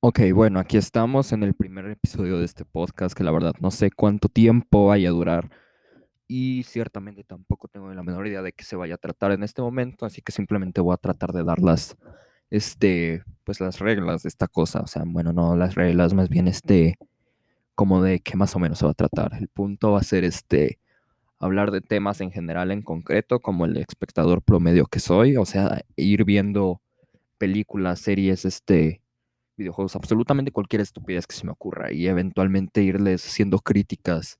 Ok, bueno, aquí estamos en el primer episodio de este podcast que la verdad no sé cuánto tiempo vaya a durar y ciertamente tampoco tengo la menor idea de qué se vaya a tratar en este momento, así que simplemente voy a tratar de dar las, este, pues las reglas de esta cosa, o sea, bueno, no las reglas, más bien este, como de qué más o menos se va a tratar. El punto va a ser este, hablar de temas en general en concreto, como el espectador promedio que soy, o sea, ir viendo películas, series, este videojuegos, absolutamente cualquier estupidez que se me ocurra y eventualmente irles haciendo críticas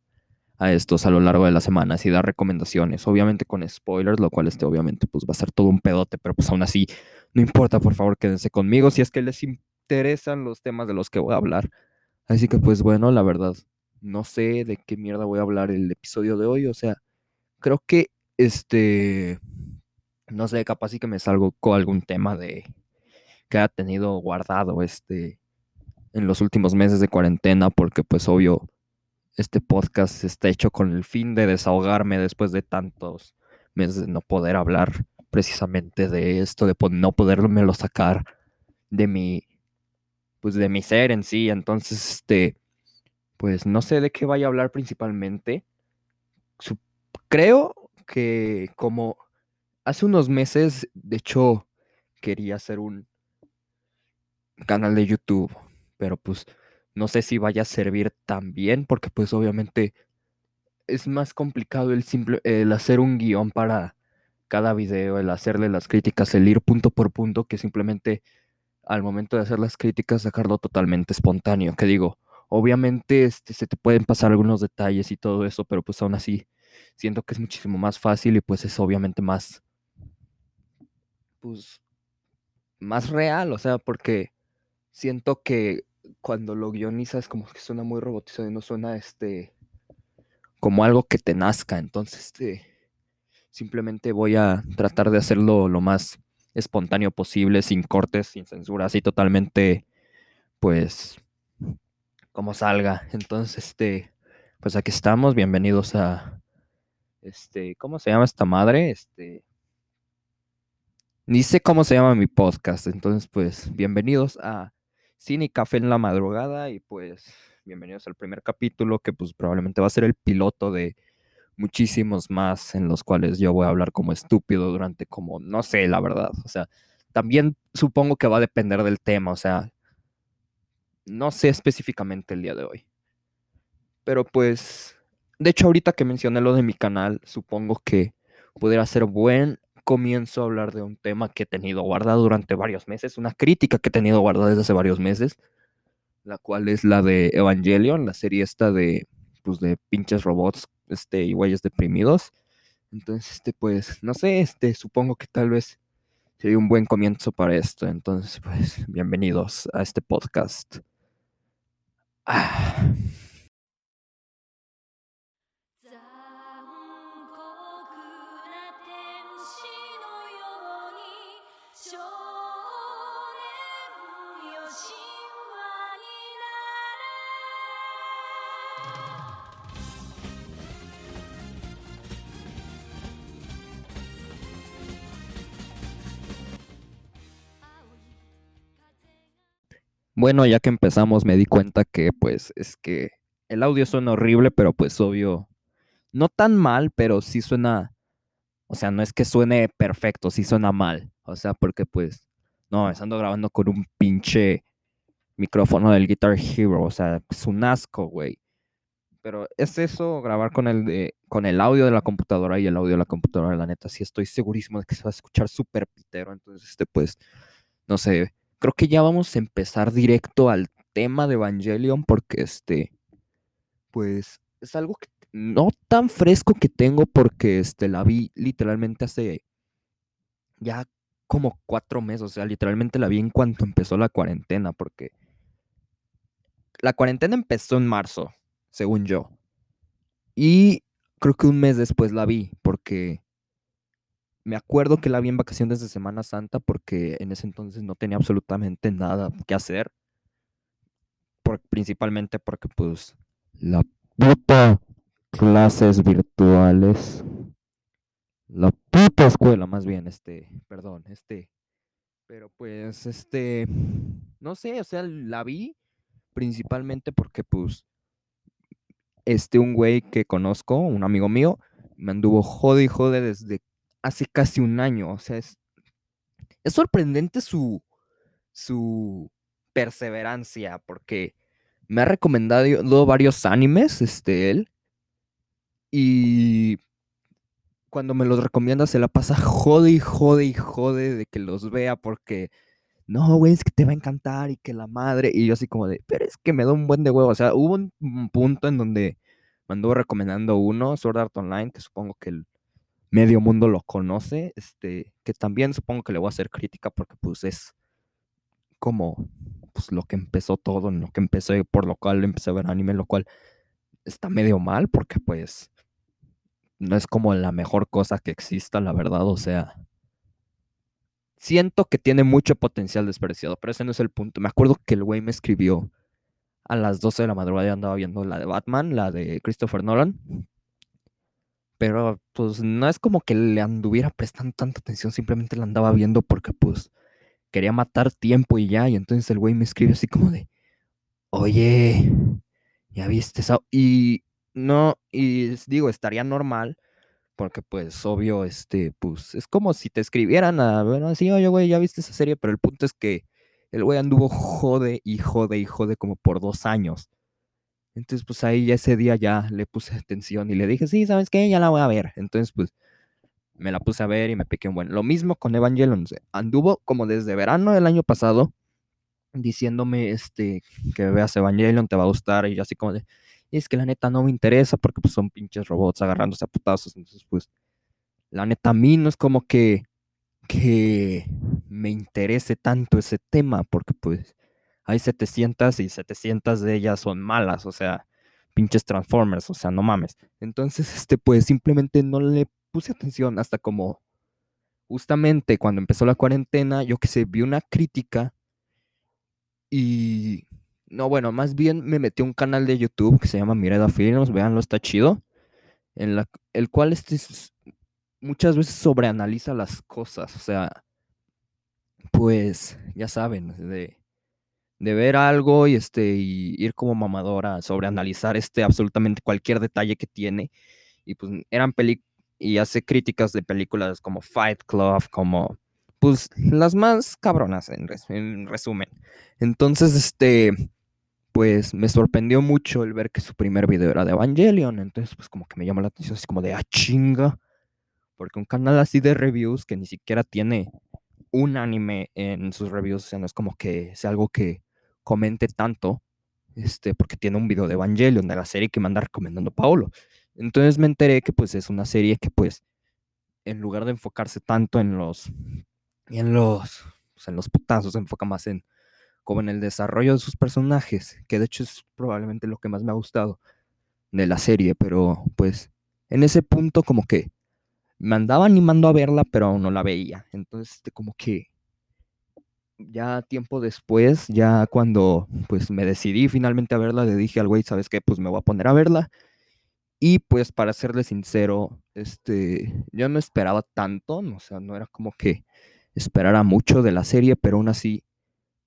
a estos a lo largo de las semanas y dar recomendaciones, obviamente con spoilers, lo cual este obviamente pues va a ser todo un pedote, pero pues aún así no importa, por favor, quédense conmigo si es que les interesan los temas de los que voy a hablar. Así que pues bueno, la verdad, no sé de qué mierda voy a hablar el episodio de hoy, o sea, creo que este no sé, capaz sí que me salgo con algún tema de que ha tenido guardado este en los últimos meses de cuarentena, porque pues obvio, este podcast está hecho con el fin de desahogarme después de tantos meses de no poder hablar precisamente de esto, de no podérmelo sacar de mi, pues de mi ser en sí. Entonces, este, pues no sé de qué vaya a hablar principalmente. Creo que como hace unos meses, de hecho, quería hacer un canal de YouTube, pero pues no sé si vaya a servir tan bien porque pues obviamente es más complicado el simple el hacer un guion para cada video, el hacerle las críticas, el ir punto por punto que simplemente al momento de hacer las críticas sacarlo totalmente espontáneo, que digo, obviamente este, se te pueden pasar algunos detalles y todo eso, pero pues aún así siento que es muchísimo más fácil y pues es obviamente más pues más real, o sea, porque siento que cuando lo guionizas como que suena muy robotizado y no suena este como algo que te nazca. Entonces, este, simplemente voy a tratar de hacerlo lo más espontáneo posible, sin cortes, sin censura, así totalmente, pues, como salga. Entonces, este, pues aquí estamos, bienvenidos a, este, ¿cómo se llama esta madre? Este, ni sé cómo se llama mi podcast, entonces, pues, bienvenidos a cine y café en la madrugada y pues bienvenidos al primer capítulo que pues probablemente va a ser el piloto de muchísimos más en los cuales yo voy a hablar como estúpido durante como, no sé, la verdad, o sea, también supongo que va a depender del tema, o sea, no sé específicamente el día de hoy. Pero pues, de hecho ahorita que mencioné lo de mi canal, supongo que pudiera ser buen comienzo a hablar de un tema que he tenido guardado durante varios meses, una crítica que he tenido guardada desde hace varios meses, la cual es la de Evangelion, la serie esta de, pues, de pinches robots este, y güeyes deprimidos. Entonces, este, pues, no sé, este, supongo que tal vez sería un buen comienzo para esto. Entonces, pues, bienvenidos a este podcast. Ah. Bueno, ya que empezamos me di cuenta que pues es que el audio suena horrible, pero pues obvio, no tan mal, pero sí suena, o sea, no es que suene perfecto, sí suena mal, o sea, porque pues, no, estando grabando con un pinche micrófono del Guitar Hero, o sea, es un asco, güey. Pero es eso, grabar con el, de, con el audio de la computadora y el audio de la computadora, la neta, sí estoy segurísimo de que se va a escuchar súper pitero, entonces, este, pues, no sé, creo que ya vamos a empezar directo al tema de Evangelion porque este, pues es algo que no tan fresco que tengo porque este, la vi literalmente hace ya como cuatro meses, o sea, literalmente la vi en cuanto empezó la cuarentena porque la cuarentena empezó en marzo, según yo. Y creo que un mes después la vi porque me acuerdo que la vi en vacaciones de Semana Santa porque en ese entonces no tenía absolutamente nada que hacer. Principalmente porque pues la puta clases virtuales. La puta escuela, más bien, este, perdón, este. Pero pues, este, no sé, o sea, la vi principalmente porque pues este un güey que conozco, un amigo mío, me anduvo jode y jode desde hace casi un año, o sea, es, es sorprendente su, su perseverancia, porque me ha recomendado varios animes, este, él, y cuando me los recomienda se la pasa jode y jode y jode de que los vea porque no, güey, es que te va a encantar y que la madre. Y yo así como de, pero es que me da un buen de huevo. O sea, hubo un, punto en donde me anduvo recomendando uno, Sword Art Online, que supongo que medio mundo lo conoce, este, que también supongo que le voy a hacer crítica porque pues es como pues, lo que empezó todo, lo que empecé, por lo cual empecé a ver anime, lo cual está medio mal porque pues no es como la mejor cosa que exista, la verdad, o sea, siento que tiene mucho potencial desperdiciado, pero ese no es el punto. Me acuerdo que el güey me escribió a las 12 de la madrugada y andaba viendo la de Batman, la de Christopher Nolan. Pero pues no es como que le anduviera prestando tanta atención, simplemente la andaba viendo porque pues quería matar tiempo y ya. Y entonces el güey me escribe así como de, oye, ¿ya viste eso? Y no, y digo, estaría normal porque pues obvio, este, pues es como si te escribieran a, bueno, así, oye, güey, ya viste esa serie, pero el punto es que el güey anduvo jode y jode y jode como por dos años. Entonces, pues ahí ese día ya le puse atención y le dije, sí, ¿sabes qué? Ya la voy a ver. Entonces, pues me la puse a ver y me piqué un buen. Lo mismo con Evangelion. Anduvo como desde verano del año pasado diciéndome, este, que veas Evangelion, te va a gustar. Y yo así como de, es que la neta no me interesa porque pues, son pinches robots agarrándose a putazos. Entonces, pues, la neta a mí no es como que, que me interese tanto ese tema porque pues hay 700 y 700 de ellas son malas, o sea, pinches Transformers, o sea, no mames. Entonces, este, pues simplemente no le puse atención hasta como justamente cuando empezó la cuarentena, yo que sé, vi una crítica y no, bueno, más bien me metí a un canal de YouTube que se llama Mirada Films, véanlo, está chido. En la, el cual este muchas veces sobreanaliza las cosas. O sea, pues, ya saben, de, de ver algo y este y ir como mamadora, sobreanalizar este absolutamente cualquier detalle que tiene. Y pues eran películas y hace críticas de películas como Fight Club, como pues las más cabronas en, en resumen. Entonces, este pues me sorprendió mucho el ver que su primer video era de Evangelion. Entonces, pues como que me llamó la atención, así como de, ah, chinga. Porque un canal así de reviews que ni siquiera tiene un anime en sus reviews, o sea, no es como que sea algo que comente tanto, este, porque tiene un video de Evangelion, de la serie que me anda recomendando Paolo. Entonces me enteré que pues es una serie que pues, en lugar de enfocarse tanto en los, en los, pues, en los putazos, se enfoca más en como en el desarrollo de sus personajes, que de hecho es probablemente lo que más me ha gustado de la serie, pero pues en ese punto como que me andaba animando a verla, pero aún no la veía. Entonces, este, como que ya tiempo después, ya cuando pues me decidí finalmente a verla, le dije al güey, ¿sabes qué? Pues me voy a poner a verla. Y pues para serle sincero, este, yo no esperaba tanto, o sea, no era como que esperara mucho de la serie, pero aún así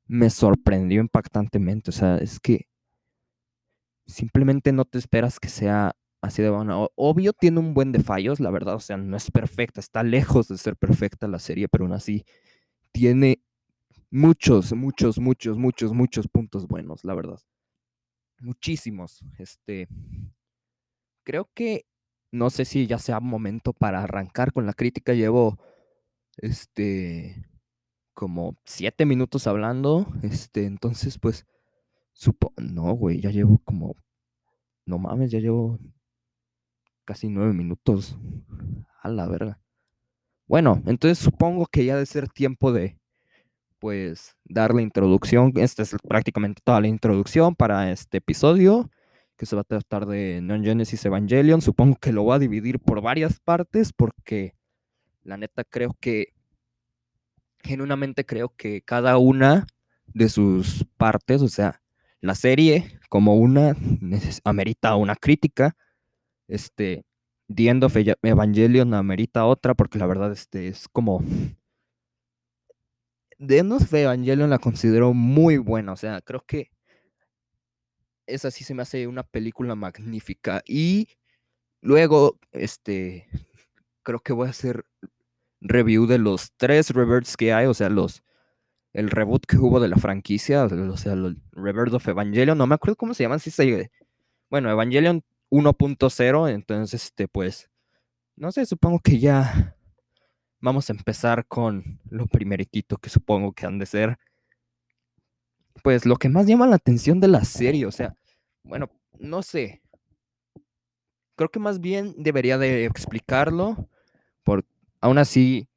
me sorprendió impactantemente. O sea, es que simplemente no te esperas que sea así de bueno. Obvio tiene un buen de fallos, la verdad. O sea, no es perfecta, está lejos de ser perfecta la serie, pero aún así tiene muchos, muchos, muchos, muchos, muchos puntos buenos, la verdad. Muchísimos. Este. Creo que no sé si ya sea momento para arrancar con la crítica. Llevo este como siete minutos hablando. Este, entonces, pues, supo. No, güey, ya llevo como. No mames, ya llevo casi nueve minutos. A la verga. Bueno, entonces supongo que ya de ser tiempo de, pues, dar la introducción. Esta es prácticamente toda la introducción para este episodio, que se va a tratar de Neon Genesis Evangelion. Supongo que lo voy a dividir por varias partes, porque la neta creo que genuinamente creo que cada una de sus partes, o sea, la serie como una amerita una crítica, este, The End of Evangelion amerita otra, porque la verdad este, es como, The End of Evangelion la considero muy buena, o sea, creo que esa sí se me hace una película magnífica. Y luego, este, creo que voy a hacer review de los tres reverts que hay, o sea, los el reboot que hubo de la franquicia, o sea, el Revert of Evangelion, no me acuerdo cómo se llaman, si se bueno, Evangelion 1.0, entonces este pues no sé, supongo que ya vamos a empezar con lo primeritito que supongo que han de ser pues lo que más llama la atención de la serie, o sea, bueno, no sé. Creo que más bien debería de explicarlo por aún así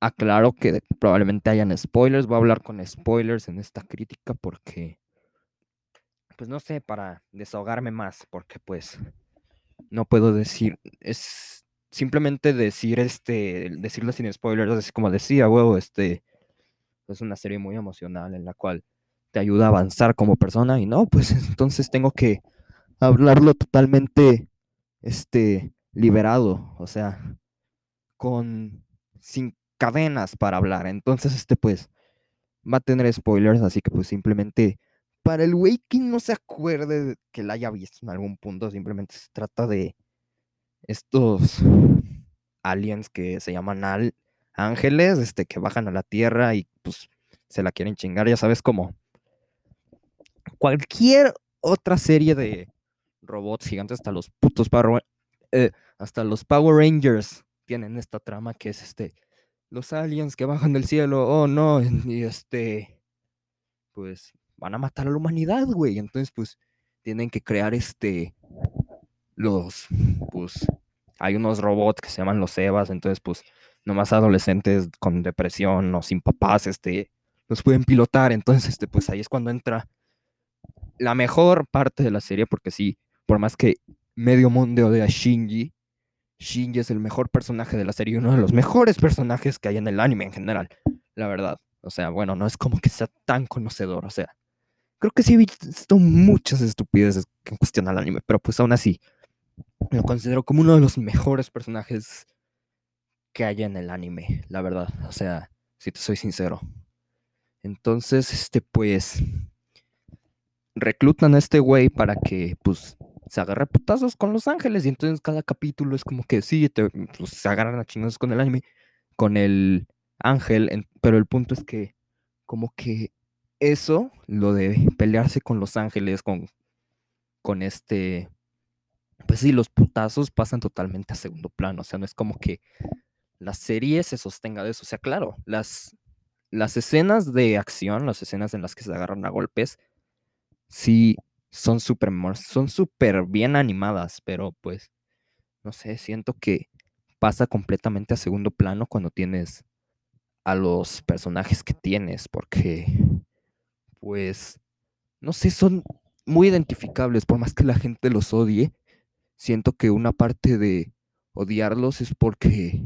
aclaro que probablemente hayan spoilers. Voy a hablar con spoilers en esta crítica porque, pues no sé, para desahogarme más, porque pues no puedo decir, es simplemente decir este, decirlo sin spoilers, así como decía, huevo, este, es una serie muy emocional en la cual te ayuda a avanzar como persona y no, pues entonces tengo que hablarlo totalmente, este, liberado, o sea, con, sin cadenas para hablar. Entonces, este pues va a tener spoilers, así que pues simplemente para el güey que no se acuerde que la haya visto en algún punto, simplemente se trata de estos aliens que se llaman ángeles, este que bajan a la tierra y pues se la quieren chingar, ya sabes como cualquier otra serie de robots gigantes hasta los putos Power, eh, hasta los Power Rangers tienen esta trama que es este los aliens que bajan del cielo, oh no, y este, pues van a matar a la humanidad, güey. Entonces, pues, tienen que crear este, los, pues, hay unos robots que se llaman los Evas, entonces, pues, nomás adolescentes con depresión o sin papás, este, los pueden pilotar. Entonces, este, pues, ahí es cuando entra la mejor parte de la serie, porque sí, por más que medio mundo odia a Shinji, Shinji es el mejor personaje de la serie, uno de los mejores personajes que hay en el anime en general, la verdad. O sea, bueno, no es como que sea tan conocedor, o sea, creo que sí he visto muchas estupideces en cuestión al anime, pero pues aún así, lo considero como uno de los mejores personajes que hay en el anime, la verdad. O sea, si te soy sincero. Entonces, este, pues, reclutan a este güey para que, pues, se agarra putazos con Los Ángeles y entonces cada capítulo es como que sí, pues, se agarran a chingados con el anime, con el ángel, pero el punto es que como que eso, lo de pelearse con Los Ángeles, con, con este, pues sí, los putazos pasan totalmente a segundo plano, o sea, no es como que la serie se sostenga de eso, o sea, claro, las, las escenas de acción, las escenas en las que se agarran a golpes, sí son súper son súper bien animadas, pero pues, no sé, siento que pasa completamente a segundo plano cuando tienes a los personajes que tienes, porque, pues, no sé, son muy identificables, por más que la gente los odie, siento que una parte de odiarlos es porque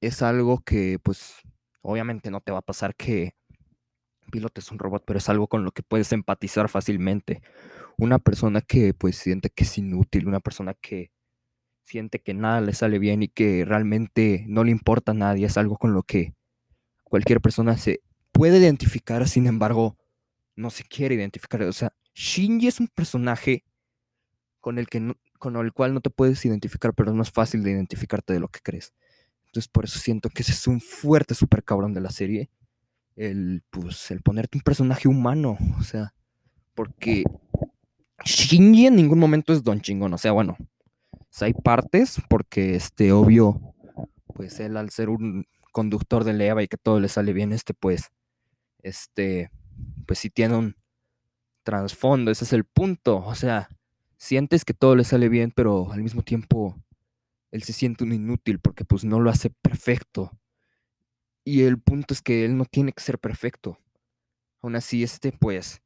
es algo que, pues, obviamente no te va a pasar que piloto es un robot, pero es algo con lo que puedes empatizar fácilmente. Una persona que pues siente que es inútil, una persona que siente que nada le sale bien y que realmente no le importa a nadie, es algo con lo que cualquier persona se puede identificar, sin embargo, no se quiere identificar. O sea, Shinji es un personaje con el, que con el cual no te puedes identificar, pero es más fácil de identificarte de lo que crees. Entonces, por eso siento que ese es un fuerte super cabrón de la serie el, pues, el ponerte un personaje humano, o sea, porque Shinji en ningún momento es Don Chingón, o sea, bueno, hay partes porque, este, obvio, pues él al ser un conductor de leva y que todo le sale bien, este, pues, este, pues sí tiene un trasfondo, ese es el punto, o sea, sientes que todo le sale bien, pero al mismo tiempo él se siente un inútil porque pues no lo hace perfecto. Y el punto es que él no tiene que ser perfecto. Aún así, este, pues,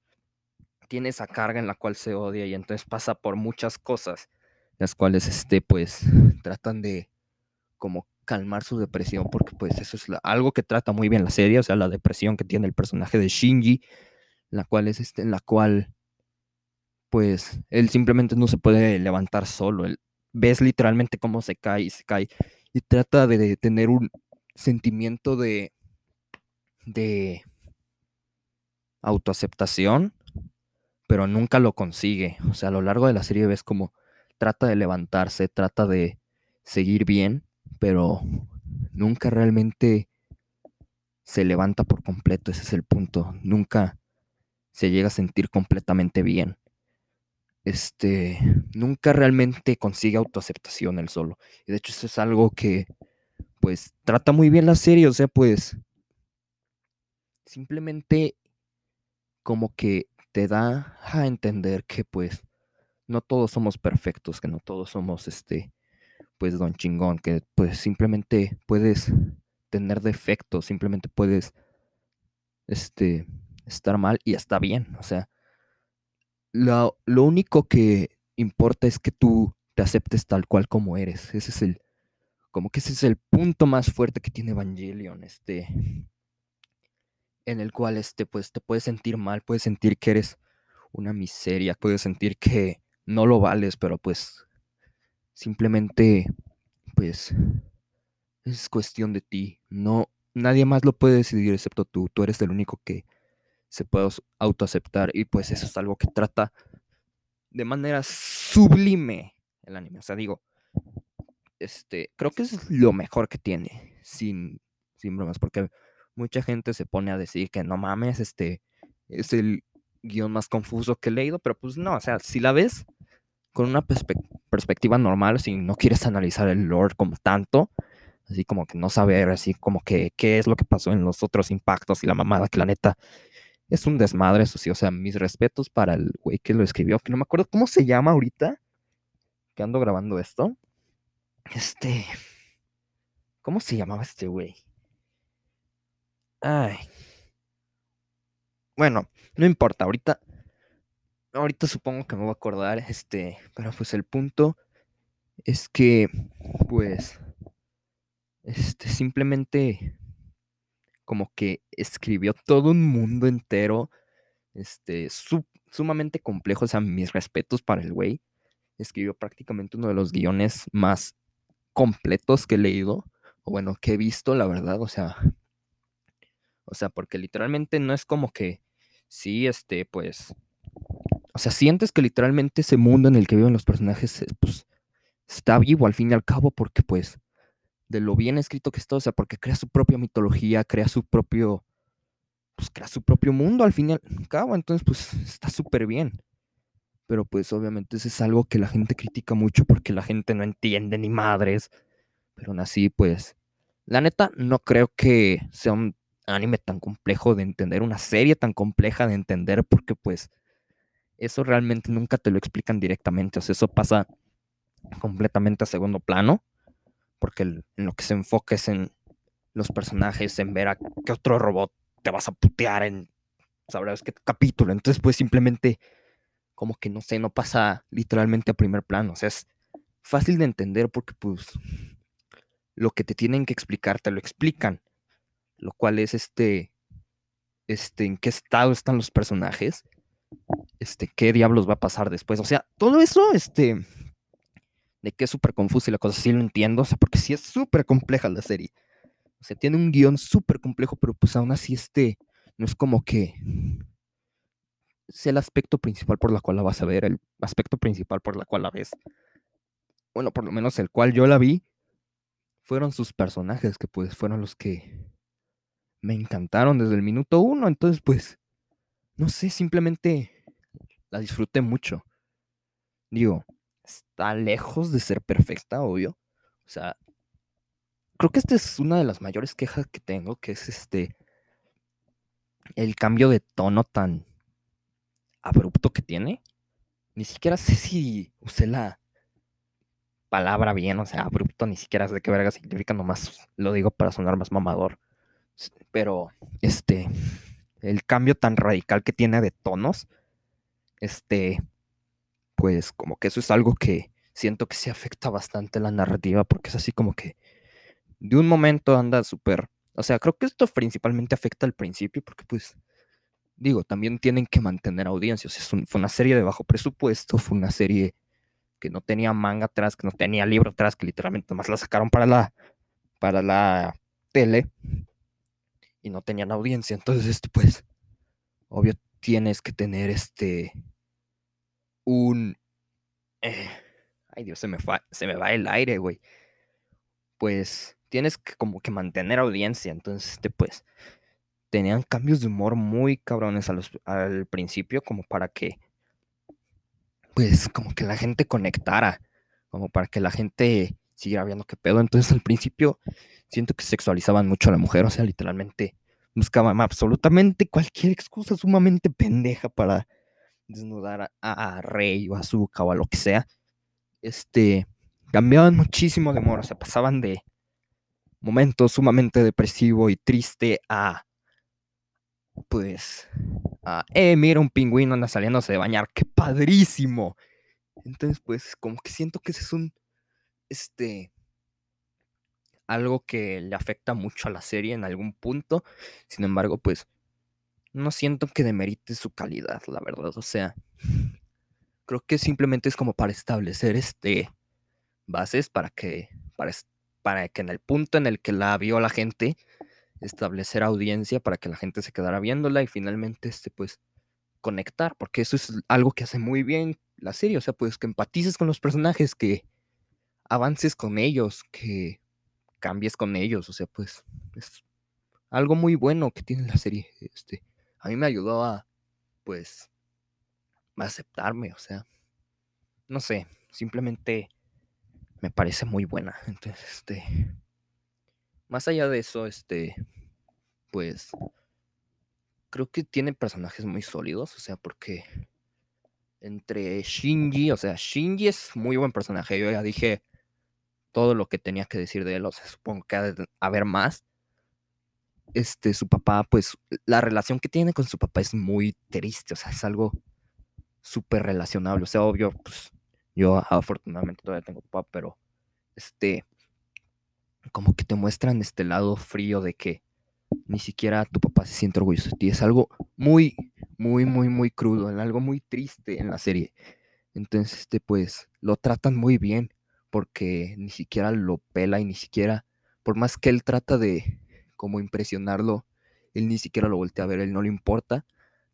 tiene esa carga en la cual se odia y entonces pasa por muchas cosas, las cuales, este, pues, tratan de como calmar su depresión, porque pues eso es algo que trata muy bien la serie, o sea, la depresión que tiene el personaje de Shinji, la cual es este, en la cual, pues, él simplemente no se puede levantar solo, él, ves literalmente cómo se cae y se cae, y trata de tener un sentimiento de, de autoaceptación, pero nunca lo consigue. O sea, a lo largo de la serie ves como trata de levantarse, trata de seguir bien, pero nunca realmente se levanta por completo, ese es el punto. Nunca se llega a sentir completamente bien. Este, nunca realmente consigue autoaceptación él solo. Y de hecho eso es algo que pues trata muy bien la serie, o sea, pues simplemente como que te da a entender que pues no todos somos perfectos, que no todos somos este pues don chingón, que pues simplemente puedes tener defectos, simplemente puedes este estar mal y está bien, o sea, lo, lo único que importa es que tú te aceptes tal cual como eres. Ese es el como que ese es el punto más fuerte que tiene Evangelion, este, en el cual, este, pues, te puedes sentir mal, puedes sentir que eres una miseria, puedes sentir que no lo vales, pero pues, simplemente, pues, es cuestión de ti, no, nadie más lo puede decidir excepto tú, tú eres el único que se puede autoaceptar y pues eso es algo que trata de manera sublime el anime, o sea, digo, este, creo que es lo mejor que tiene, sin, sin bromas, porque mucha gente se pone a decir que no mames, este, es el guion más confuso que he leído, pero pues no, o sea, si la ves con una perspectiva normal, si no quieres analizar el lore como tanto, así como que no saber, así como que qué es lo que pasó en los otros impactos y la mamada, que la neta es un desmadre, eso sí, o sea, mis respetos para el güey que lo escribió, que no me acuerdo cómo se llama ahorita, que ando grabando esto. Este. ¿Cómo se llamaba este güey? Ay. Bueno, no importa, ahorita. Ahorita supongo que me voy a acordar. Este. Pero pues el punto es que. Pues. Este. Simplemente. Como que escribió todo un mundo entero. Este. sumamente complejo. O sea, mis respetos para el güey. Escribió prácticamente uno de los guiones más completos que he leído, o bueno, que he visto, la verdad, o sea, o sea, porque literalmente no es como que, sí, este, pues, o sea, sientes que literalmente ese mundo en el que viven los personajes, pues, está vivo al fin y al cabo, porque pues, de lo bien escrito que está, o sea, porque crea su propia mitología, crea su propio, pues, crea su propio mundo al fin y al cabo, entonces, pues, está súper bien. Pero pues obviamente eso es algo que la gente critica mucho porque la gente no entiende ni madres, pero aún así pues la neta no creo que sea un anime tan complejo de entender, una serie tan compleja de entender porque pues eso realmente nunca te lo explican directamente, o sea, eso pasa completamente a segundo plano, porque en lo que se enfoca es en los personajes, en ver a qué otro robot te vas a putear en sabrás qué capítulo, entonces pues simplemente como que no sé, no pasa literalmente a primer plano. O sea, es fácil de entender porque pues lo que te tienen que explicar te lo explican. Lo cual es este, este, en qué estado están los personajes, este, qué diablos va a pasar después. O sea, todo eso, este, de que es súper confuso y la cosa sí lo entiendo, o sea, porque sí es súper compleja la serie. O sea, tiene un guion súper complejo, pero pues aún así este, no es como que es el aspecto principal por la cual la vas a ver, el aspecto principal por la cual la ves. Bueno, por lo menos el cual yo la vi, fueron sus personajes, que pues fueron los que me encantaron desde el minuto uno. Entonces, pues, no sé, simplemente la disfruté mucho. Digo, está lejos de ser perfecta, obvio. O sea, creo que esta es una de las mayores quejas que tengo, que es este, el cambio de tono tan abrupto que tiene. Ni siquiera sé si usé la palabra bien, o sea, abrupto, ni siquiera sé qué verga significa, nomás lo digo para sonar más mamador. Pero, este, el cambio tan radical que tiene de tonos, este, pues como que eso es algo que siento que se afecta bastante la narrativa, porque es así como que de un momento anda súper, o sea, creo que esto principalmente afecta al principio, porque pues digo, también tienen que mantener audiencias. fue una serie de bajo presupuesto, fue una serie que no tenía manga atrás, que no tenía libro atrás, que literalmente más la sacaron para la, para la tele y no tenían audiencia. Entonces, este, pues, obvio, tienes que tener este, un... Eh, ay Dios, se me, se me va el aire, güey. Pues tienes que como que mantener audiencia. Entonces, este, pues, tenían cambios de humor muy cabrones al principio, como para que, pues, como que la gente conectara, como para que la gente siguiera viendo qué pedo. Entonces, al principio, siento que sexualizaban mucho a la mujer, o sea, literalmente buscaban absolutamente cualquier excusa sumamente pendeja para desnudar a, Rey o a Zuka o a lo que sea. Este, cambiaban muchísimo de humor, o sea, pasaban de momentos sumamente depresivo y triste a pues, a, eh, mira, un pingüino anda saliéndose de bañar, qué padrísimo. Entonces, pues, como que siento que ese es un, este, algo que le afecta mucho a la serie en algún punto. Sin embargo, pues, no siento que demerite su calidad, la verdad. O sea, creo que simplemente es como para establecer, este, bases para que, para, para que en el punto en el que la vio la gente, establecer audiencia para que la gente se quedara viéndola y finalmente, este, pues, conectar, porque eso es algo que hace muy bien la serie, o sea, pues que empatices con los personajes, que avances con ellos, que cambies con ellos, o sea, pues es algo muy bueno que tiene la serie, este, a mí me ayudó a, pues, a aceptarme, o sea, no sé, simplemente me parece muy buena, entonces, este, más allá de eso, este, pues, creo que tiene personajes muy sólidos, o sea, porque entre Shinji, o sea, Shinji es muy buen personaje, yo ya dije todo lo que tenía que decir de él, o sea, supongo que ha de haber más. Este, su papá, pues, la relación que tiene con su papá es muy triste, o sea, es algo súper relacionable, o sea, obvio, pues, yo afortunadamente todavía tengo papá, pero, este, como que te muestran este lado frío de que ni siquiera tu papá se siente orgulloso de ti. Es algo muy, muy, muy, muy crudo, algo muy triste en la serie. Entonces, este, pues, lo tratan muy bien porque ni siquiera lo pela y ni siquiera, por más que él trata de como impresionarlo, él ni siquiera lo voltea a ver, él no le importa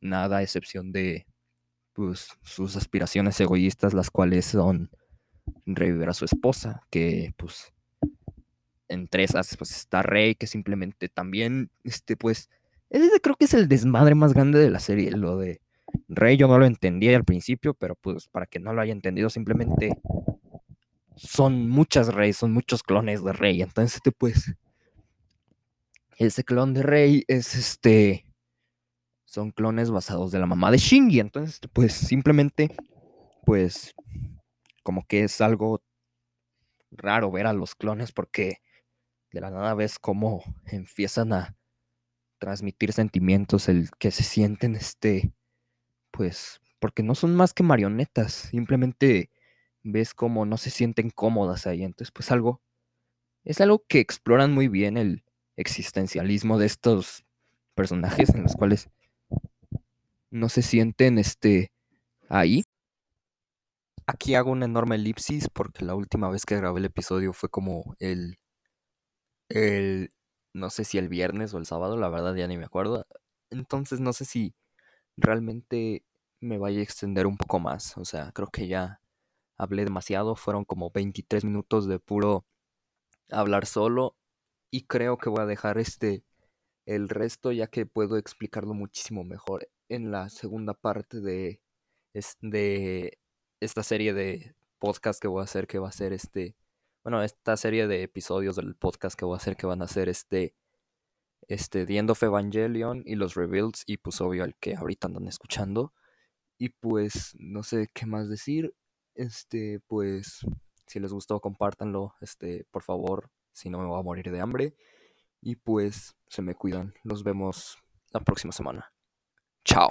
nada a excepción de pues, sus aspiraciones egoístas, las cuales son revivir a su esposa, que pues entre esas, pues está Rey, que simplemente también, este, pues, ese creo que es el desmadre más grande de la serie. Lo de Rey yo no lo entendía al principio, pero pues para que no lo haya entendido, simplemente son muchas Rey, son muchos clones de Rey. Entonces, este, pues, ese clon de Rey es este. Son clones basados de la mamá de Shinji. Entonces, pues, simplemente, pues, como que es algo raro ver a los clones porque de la nada ves cómo empiezan a transmitir sentimientos, el que se sienten, este, pues, porque no son más que marionetas, simplemente ves cómo no se sienten cómodas ahí, entonces, pues algo, es algo que exploran muy bien el existencialismo de estos personajes en los cuales no se sienten, este, ahí. Aquí hago una enorme elipsis porque la última vez que grabé el episodio fue como el el, no sé si el viernes o el sábado, la verdad ya ni me acuerdo. Entonces no sé si realmente me vaya a extender un poco más. O sea, creo que ya hablé demasiado. Fueron como 23 minutos de puro hablar solo. Y creo que voy a dejar este el resto ya que puedo explicarlo muchísimo mejor en la segunda parte de, de esta serie de podcast que voy a hacer, que va a ser este bueno, esta serie de episodios del podcast que voy a hacer que van a ser este, este, The End Evangelion y los Rebuilds y pues obvio el que ahorita andan escuchando. Y pues no sé qué más decir. Este, pues si les gustó compártanlo, este, por favor, si no me voy a morir de hambre. Y pues se me cuidan. Nos vemos la próxima semana. Chao.